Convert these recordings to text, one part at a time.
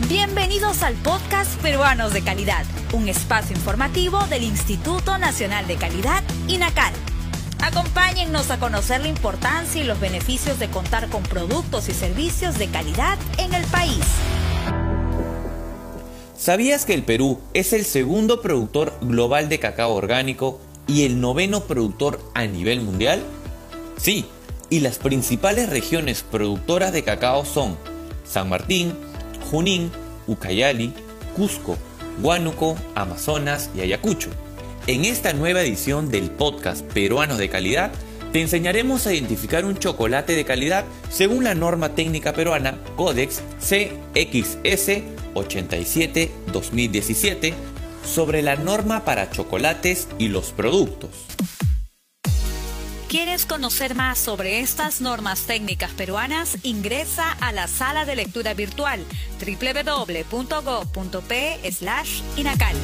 Bienvenidos al podcast Peruanos de Calidad, un espacio informativo del Instituto Nacional de Calidad, INACAL. Acompáñennos a conocer la importancia y los beneficios de contar con productos y servicios de calidad en el país. ¿Sabías que el Perú es el segundo productor global de cacao orgánico y el noveno productor a nivel mundial? Sí, y las principales regiones productoras de cacao son San Martín, Junín, Ucayali, Cusco, Huánuco, Amazonas y Ayacucho. En esta nueva edición del podcast Peruanos de Calidad, te enseñaremos a identificar un chocolate de calidad según la norma técnica peruana Codex CXS 87-2017 sobre la norma para chocolates y los productos. ¿Quieres conocer más sobre estas normas técnicas peruanas? Ingresa a la sala de lectura virtual www.go.p/inacal.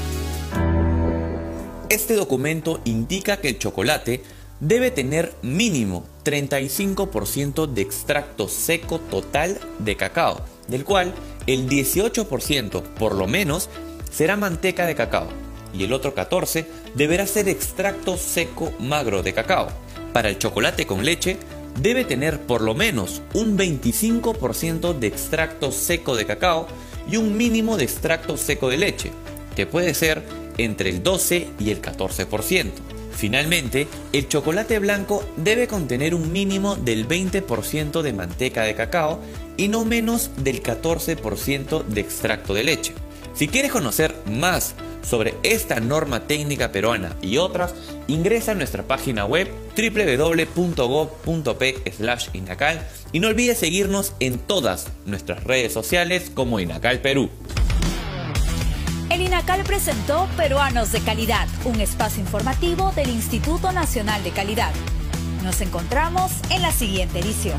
Este documento indica que el chocolate debe tener mínimo 35% de extracto seco total de cacao, del cual el 18% por lo menos será manteca de cacao y el otro 14% deberá ser extracto seco magro de cacao. Para el chocolate con leche debe tener por lo menos un 25% de extracto seco de cacao y un mínimo de extracto seco de leche, que puede ser entre el 12 y el 14%. Finalmente, el chocolate blanco debe contener un mínimo del 20% de manteca de cacao y no menos del 14% de extracto de leche. Si quieres conocer más sobre esta norma técnica peruana y otras, ingresa a nuestra página web www.gov.p/inacal y no olvides seguirnos en todas nuestras redes sociales como Inacal Perú. El INACAL presentó Peruanos de Calidad, un espacio informativo del Instituto Nacional de Calidad. Nos encontramos en la siguiente edición.